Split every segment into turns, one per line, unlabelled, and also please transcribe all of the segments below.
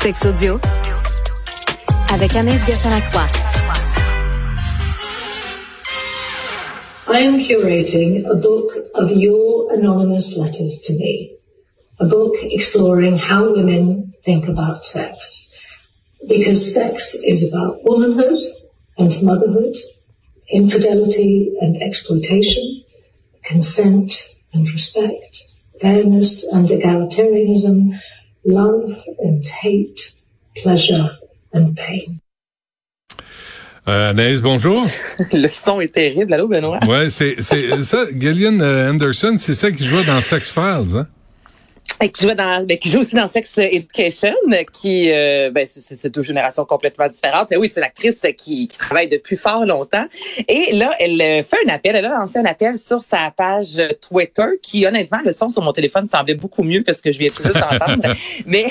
Sex audio avec Anaïs Gertin-Lacroix.
I am curating a book of your anonymous letters to me. A book exploring how women think about sex. Because sex is about womanhood and motherhood, infidelity and exploitation, consent and respect, fairness and egalitarianism, love and hate, pleasure and pain.
Euh, Anaïs, bonjour.
Le son est terrible. Allô, Benoît?
Ouais, c'est, c'est ça. Gillian euh, Anderson, c'est ça qui joue dans Sex Files, hein?
qui joue dans ben, qui joue aussi dans Sex Education qui euh, ben c'est deux générations complètement différentes. Mais oui c'est l'actrice qui, qui travaille depuis fort longtemps. Et là elle euh, fait un appel. Elle a lancé un appel sur sa page Twitter qui honnêtement le son sur mon téléphone semblait beaucoup mieux que ce que je viens tout juste d'entendre. Mais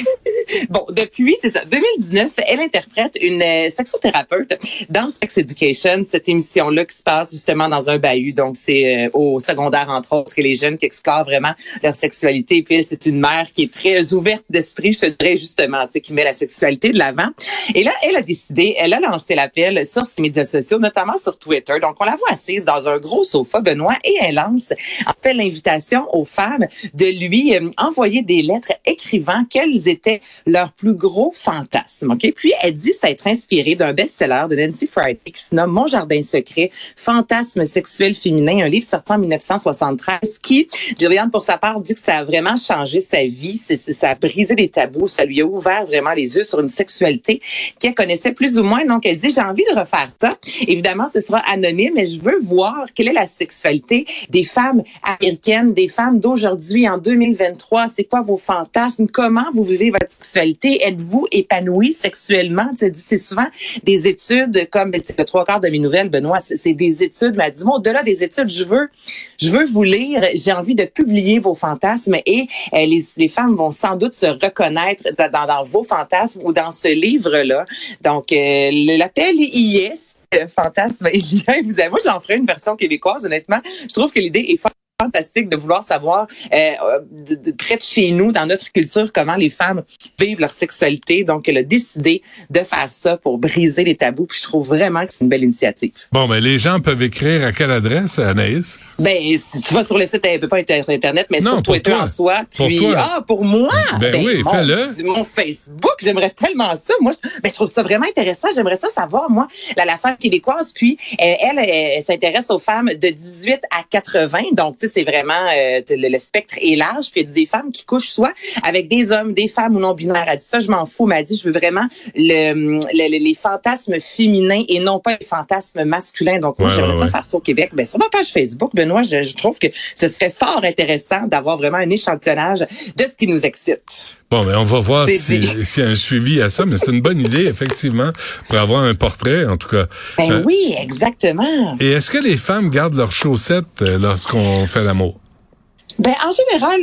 bon depuis c'est ça 2019 elle interprète une euh, sexothérapeute dans Sex Education cette émission là qui se passe justement dans un bahut donc c'est au secondaire entre autres et les jeunes qui explorent vraiment leur sexualité puis c'est une mère qui est très ouverte d'esprit, je te dirais justement, tu sais, qui met la sexualité de l'avant. Et là, elle a décidé, elle a lancé l'appel sur ses médias sociaux, notamment sur Twitter. Donc, on la voit assise dans un gros sofa, Benoît, et elle lance en fait l'invitation aux femmes de lui euh, envoyer des lettres écrivant quels étaient leurs plus gros fantasmes. Ok, puis elle dit s'être inspirée d'un best-seller de Nancy Friday qui se nomme Mon jardin secret, fantasme sexuel féminin, un livre sorti en 1973 qui, Gillian pour sa part dit que ça a vraiment changé sa vie, c'est, ça a brisé des tabous, ça lui a ouvert vraiment les yeux sur une sexualité qu'elle connaissait plus ou moins. Donc, elle dit, j'ai envie de refaire ça. Évidemment, ce sera anonyme, mais je veux voir quelle est la sexualité des femmes américaines, des femmes d'aujourd'hui en 2023. C'est quoi vos fantasmes? Comment vous vivez votre sexualité? Êtes-vous épanoui sexuellement? C'est souvent des études comme le trois quarts de mes nouvelles, Benoît, c'est, des études. Mais elle dit, moi, au-delà des études, je veux, je veux vous lire. J'ai envie de publier vos fantasmes et euh, les femmes vont sans doute se reconnaître dans, vos fantasmes ou dans ce livre-là. Donc, euh, l'appel y est. Fantasme, avez, moi, j'en ferai une version québécoise, honnêtement. Je trouve que l'idée est fantastique de vouloir savoir euh, de, près de chez nous, dans notre culture, comment les femmes vivent leur sexualité. Donc, elle a décidé de faire ça pour briser les tabous. Puis je trouve vraiment que c'est une belle initiative.
Bon, mais les gens peuvent écrire à quelle adresse, Anaïs?
Ben, si tu vas sur le site, elle peut pas être Internet, mais sur Twitter en soi. Puis,
pour toi.
ah, pour moi?
Ben, ben oui, fais-le.
Mon Facebook, j'aimerais tellement ça. Moi, ben, je trouve ça vraiment intéressant. J'aimerais ça savoir, moi, la, la femme québécoise. Puis, elle, elle, elle s'intéresse aux femmes de 18 à 80. Donc, tu c'est vraiment euh, le, spectre est large. Puis il y a des femmes qui couchent soit avec des hommes, des femmes ou non binaires. Elle dit ça, je m'en fous. Mais elle dit, je veux vraiment le, les fantasmes féminins et non pas les fantasmes masculins. Donc moi, j'aimerais ça faire ça au Québec. Ben sur ma page Facebook, Benoît, je, je trouve que ce serait fort intéressant d'avoir vraiment un échantillonnage de ce qui nous excite.
Bon, mais on va voir s'il y a un suivi à ça, mais c'est une bonne idée, effectivement, pour avoir un portrait, en tout cas.
Ben euh, oui, exactement.
Et est-ce que les femmes gardent leurs chaussettes euh, lorsqu'on fait l'amour?
Ben, en général,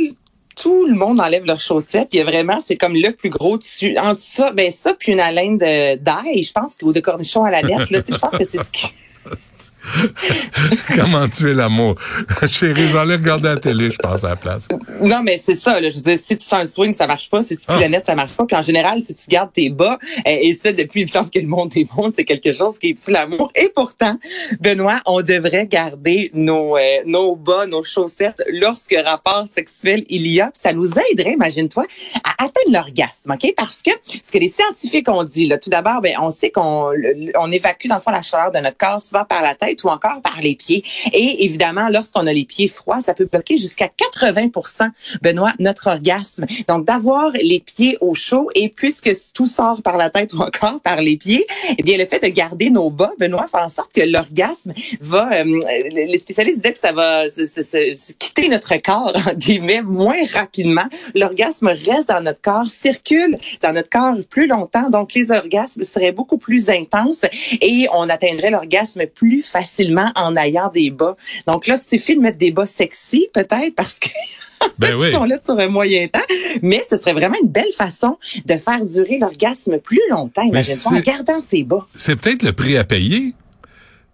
tout le monde enlève leurs chaussettes. Il y a vraiment, c'est comme le plus gros dessus. En tout ça, ben ça, puis une haleine d'ail, je pense, ou de cornichon à la lettre, là, je pense que c'est ce qui...
Comment tuer l'amour? Chérie, j'allais regarder la télé, je pense, à la place.
Non, mais c'est ça. Là. Je veux dire, si tu sens un swing, ça marche pas. Si tu planètes, ah. ça marche pas. Puis en général, si tu gardes tes bas, euh, et ça, depuis, il me semble que le monde est bon, c'est quelque chose qui tue l'amour. Et pourtant, Benoît, on devrait garder nos, euh, nos bas, nos chaussettes lorsque rapport sexuel il y a. ça nous aiderait, imagine-toi, à atteindre l'orgasme, OK? Parce que ce que les scientifiques ont dit, là, tout d'abord, ben, on sait qu'on on évacue, dans le fond, la chaleur de notre corps par la tête ou encore par les pieds. Et évidemment, lorsqu'on a les pieds froids, ça peut bloquer jusqu'à 80 Benoît, notre orgasme. Donc, d'avoir les pieds au chaud et puisque tout sort par la tête ou encore par les pieds, eh bien, le fait de garder nos bas, Benoît, fait en sorte que l'orgasme va, euh, les spécialistes disaient que ça va se, quitter notre corps, en guillemets, moins rapidement. L'orgasme reste dans notre corps, circule dans notre corps plus longtemps. Donc, les orgasmes seraient beaucoup plus intenses et on atteindrait l'orgasme plus facilement en ayant des bas. Donc là, il suffit de mettre des bas sexy, peut-être, parce que
ben oui.
sont là sur un moyen temps. Mais ce serait vraiment une belle façon de faire durer l'orgasme plus longtemps, imagine en gardant ses bas.
C'est peut-être le prix à payer.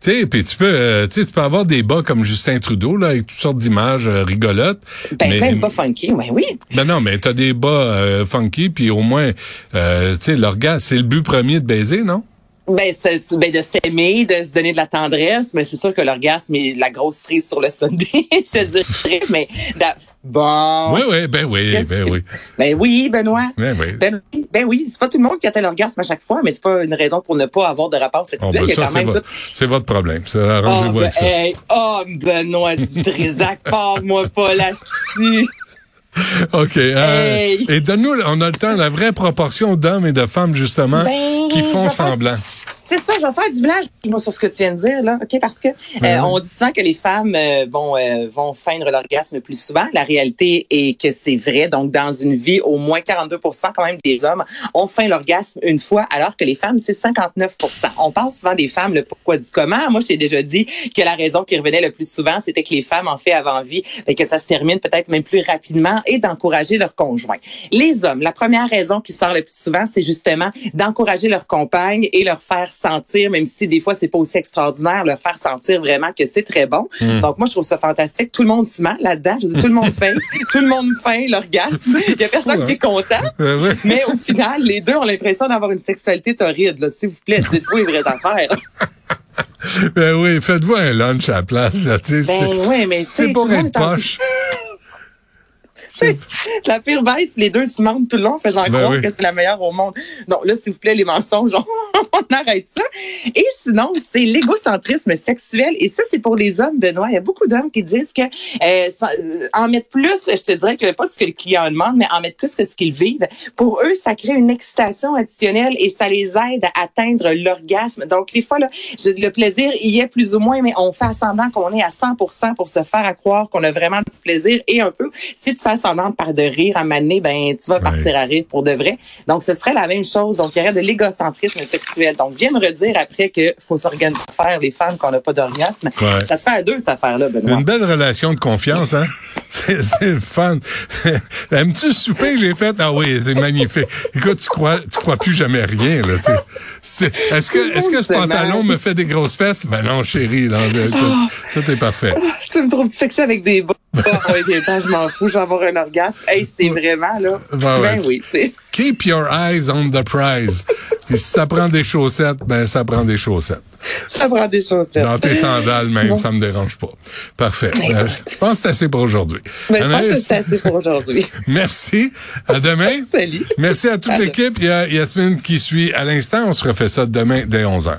Tu sais, puis tu peux, euh, tu peux avoir des bas comme Justin Trudeau là, avec toutes sortes d'images euh, rigolotes.
Ben,
mais,
de bas funky, ben oui.
Ben non, mais t'as des bas euh, funky, puis au moins, euh, tu sais, l'orgasme, c'est le but premier de baiser, non?
Ben, c'est- ben, de s'aimer, de se donner de la tendresse, mais c'est sûr que l'orgasme est la grosse cerise sur le Sunday, je te dirais, mais d'a- bon.
Oui, oui, ben oui, ben oui.
Ben oui, Benoît.
Ben oui.
Ben oui, ben oui, c'est pas tout le monde qui atteint l'orgasme à chaque fois, mais c'est pas une raison pour ne pas avoir de rapport sexuel.
Bon, ben,
a
ça, c'est votre,
tout.
c'est votre problème. Ça,
Oh,
arrangez-vous
ben,
avec ça.
hey, oh, Benoît Dutrisac, parle-moi pas là-dessus.
OK. euh,
Hey.
Et donne-nous, on a le temps, la vraie proportion d'hommes et de femmes, justement,
Ben,
qui font semblant.
C'est ça, je vais faire du blanche moi, sur ce que tu viens de dire, là, OK? Parce que euh, on dit souvent que les femmes euh, vont, euh, vont feindre l'orgasme plus souvent. La réalité est que c'est vrai. Donc, dans une vie, au moins 42 quand même des hommes ont feint l'orgasme une fois, alors que les femmes, c'est 59 On parle souvent des femmes, le pourquoi du comment. Moi, je t'ai déjà dit que la raison qui revenait le plus souvent, c'était que les femmes, en fait, avant vie, fait que ça se termine peut-être même plus rapidement et d'encourager leur conjoint. Les hommes, la première raison qui sort le plus souvent, c'est justement d'encourager leur compagne et leur faire sentir, même si des fois c'est pas aussi extraordinaire, leur faire sentir vraiment que c'est très bon. Donc moi je trouve ça fantastique. Tout le monde se ment là-dedans. Je dis tout le monde fait, tout le monde fait l'orgasme. Il y a personne
fou,
qui est content.
Euh, ouais.
Mais au final, les deux ont l'impression d'avoir une sexualité torride. S'il vous plaît, dites-vous les vraies affaires.
Ben oui, faites-vous un lunch à la place, là.
Ben mais tu
c'est pour
en-
poche.
la pire puis les deux se mentent tout le long, faisant
Ben
croire
oui.
que c'est la meilleure au monde. Non, là, s'il vous plaît, les mensonges, on, on arrête ça. Et sinon, c'est l'égocentrisme sexuel. Et ça, c'est pour les hommes, Benoît. Il y a beaucoup d'hommes qui disent que euh, euh, en mettre plus, je te dirais que pas ce que le client demande, mais en mettre plus que ce qu'ils vivent. Pour eux, ça crée une excitation additionnelle et ça les aide à atteindre l'orgasme. Donc, les fois, là, le plaisir y est plus ou moins, mais on fait semblant qu'on est à 100% pour se faire à croire qu'on a vraiment du plaisir et un peu. Si tu fais semblant par de rire à maner, ben tu vas partir à rire pour de vrai. Donc, ce serait la même chose. Donc, il y aurait de l'égocentrisme sexuel. Donc, viens me redire après que faut s'organiser faire les femmes qu'on n'a pas d'orgasme.
Ouais.
Ça se fait à deux, cette affaire-là, Benoît.
Une belle relation de confiance, hein? C'est le fun. Aimes-tu le souper que j'ai fait? Ah oui, c'est magnifique. Écoute, tu crois, tu crois plus jamais rien, là, tu sais. Est-ce que, est-ce que ce pantalon me fait des grosses fesses? Ben non, chérie, non, tout, tout est parfait.
Tu me trouves sexy avec des bas. Bas, je m'en fous, je vais avoir un orgasme. Hey, c'est vraiment, là.
Ben
ben oui, c'est.
Keep your eyes on the prize. Puis si ça prend des chaussettes, ben ça prend des chaussettes.
Ça prend des chaussettes.
Dans tes sandales même,
Bon.
ça me dérange pas. Parfait.
Ben,
Euh, je pense que c'est assez pour aujourd'hui.
Mais je pense que c'est assez pour aujourd'hui.
merci. À demain.
Salut.
Merci à toute l'équipe. Il y a Yasmine qui suit à l'instant. On se refait ça demain dès 11h.